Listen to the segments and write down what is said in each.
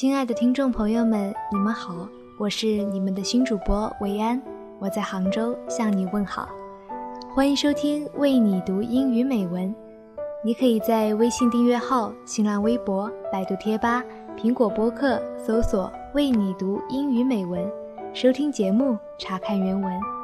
亲爱的听众朋友们，你们好，我是你们的新主播维安，我在杭州向你问好，欢迎收听为你读英语美文。你可以在微信订阅号、新浪微博、百度贴吧、苹果播客搜索“为你读英语美文”，收听节目，查看原文。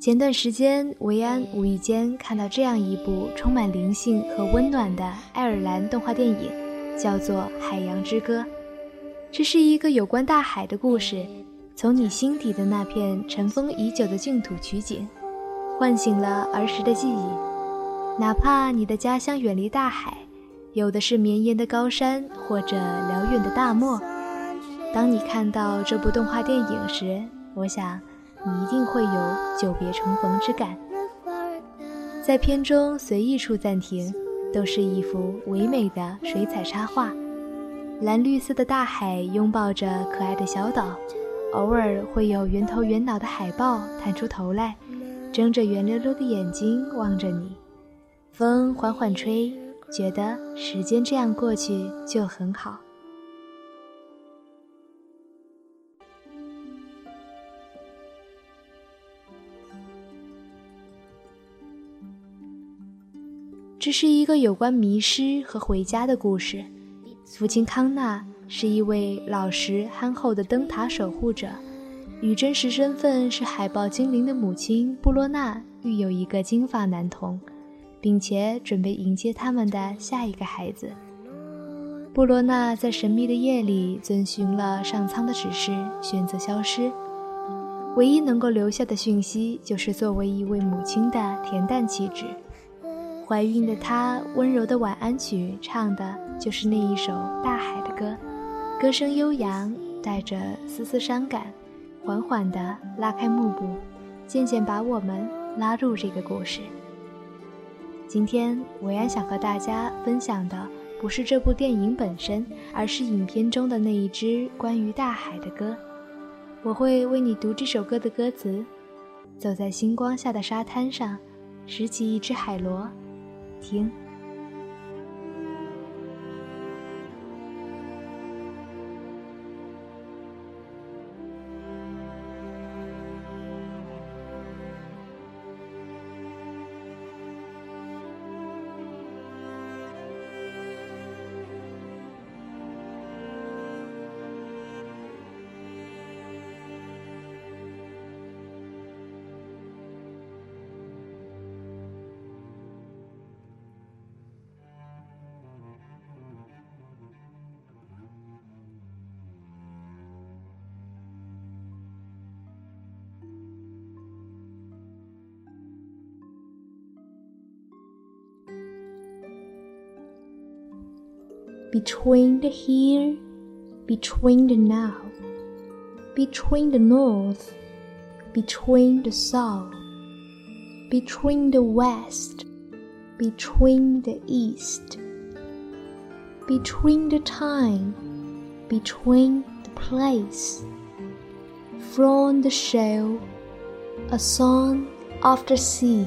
前段时间，维安无意间看到这样一部充满灵性和温暖的爱尔兰动画电影，叫做《海洋之歌》。这是一个有关大海的故事，从你心底的那片尘封已久的净土取景，唤醒了儿时的记忆。哪怕你的家乡远离大海，有的是绵延的高山或者辽远的大漠，当你看到这部动画电影时，我想。你一定会有久别重逢之感。在片中随意处暂停，都是一幅唯美的水彩插画。蓝绿色的大海拥抱着可爱的小岛，偶尔会有圆头圆脑的海豹探出头来，睁着圆溜溜的眼睛望着你。风缓缓吹，觉得时间这样过去就很好。这是一个有关迷失和回家的故事。父亲康纳是一位老实憨厚的灯塔守护者，与真实身份是海豹精灵的母亲布洛娜育有一个金发男童，并且准备迎接他们的下一个孩子。布罗娜在神秘的夜里遵循了上苍的指示，选择消失。唯一能够留下的讯息，就是作为一位母亲的恬淡气质。怀孕的她温柔的晚安曲，唱的就是那一首大海的歌，歌声悠扬，带着丝丝伤感，缓缓地拉开幕布，渐渐把我们拉入这个故事。今天，维安想和大家分享的不是这部电影本身，而是影片中的那一支关于大海的歌。我会为你读这首歌的歌词：走在星光下的沙滩上，拾起一只海螺。停。Between the here, between the now, between the north, between the south, between the west, between the east, between the time, between the place, from the shell, a song of the sea,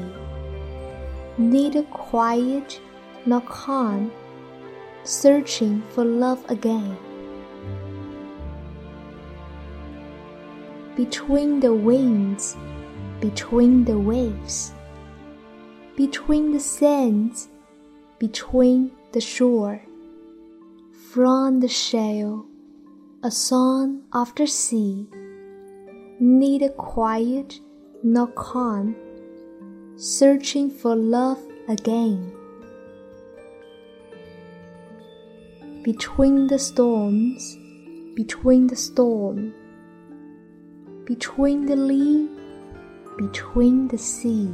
neither quiet nor calm, searching for love again. Between the winds, between the waves, between the sands, between the shore, from the shell, a song the sea, neither quiet nor calm, searching for love again. Between the storms, between the storm, between the lee, between the sea.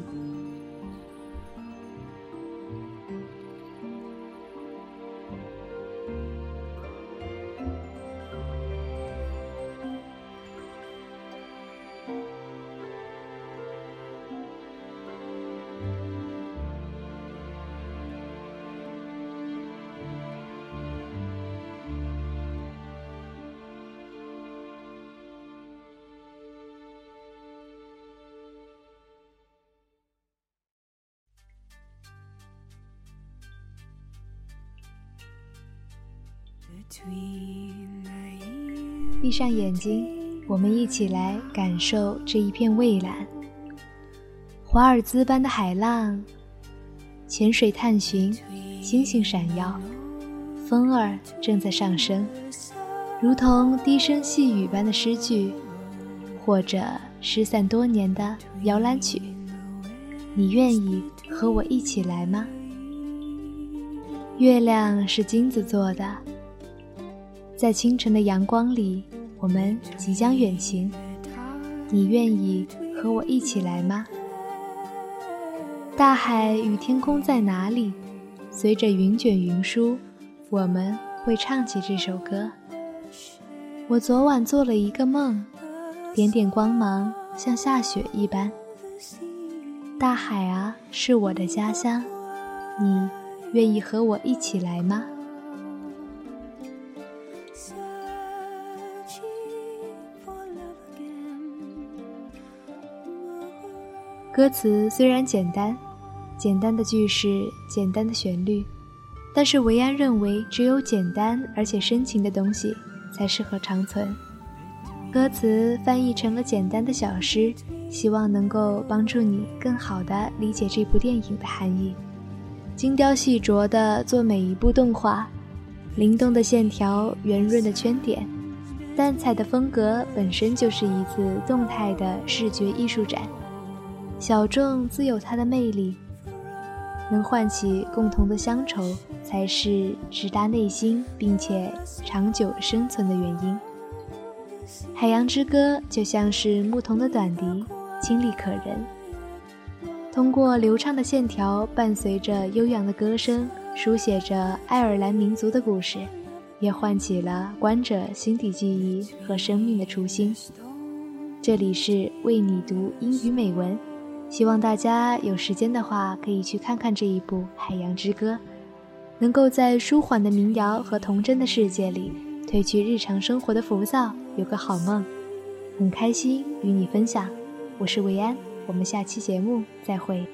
闭上眼睛，我们一起来感受这一片蔚蓝。华尔兹般的海浪，潜水探寻，星星闪耀，风儿正在上升，如同低声细语般的诗句，或者失散多年的摇篮曲。你愿意和我一起来吗？月亮是金子做的。在清晨的阳光里，我们即将远行。你愿意和我一起来吗？大海与天空在哪里？随着云卷云舒，我们会唱起这首歌。我昨晚做了一个梦，点点光芒像下雪一般。大海啊，是我的家乡，你愿意和我一起来吗？歌词虽然简单，简单的句式，简单的旋律，但是维安认为，只有简单而且深情的东西才适合长存。歌词翻译成了简单的小诗，希望能够帮助你更好地理解这部电影的含义。精雕细琢地做每一部动画，灵动的线条，圆润的圈点，淡彩的风格本身就是一次动态的视觉艺术展。小众自有它的魅力，能唤起共同的乡愁，才是直达内心并且长久生存的原因。《海洋之歌》就像是牧童的短笛，清丽可人。通过流畅的线条，伴随着悠扬的歌声，书写着爱尔兰民族的故事，也唤起了观者心底记忆和生命的初心。这里是为你读英语美文。希望大家有时间的话，可以去看看这一部《海洋之歌》，能够在舒缓的民谣和童真的世界里，褪去日常生活的浮躁，有个好梦。很开心与你分享，我是维安，我们下期节目再会。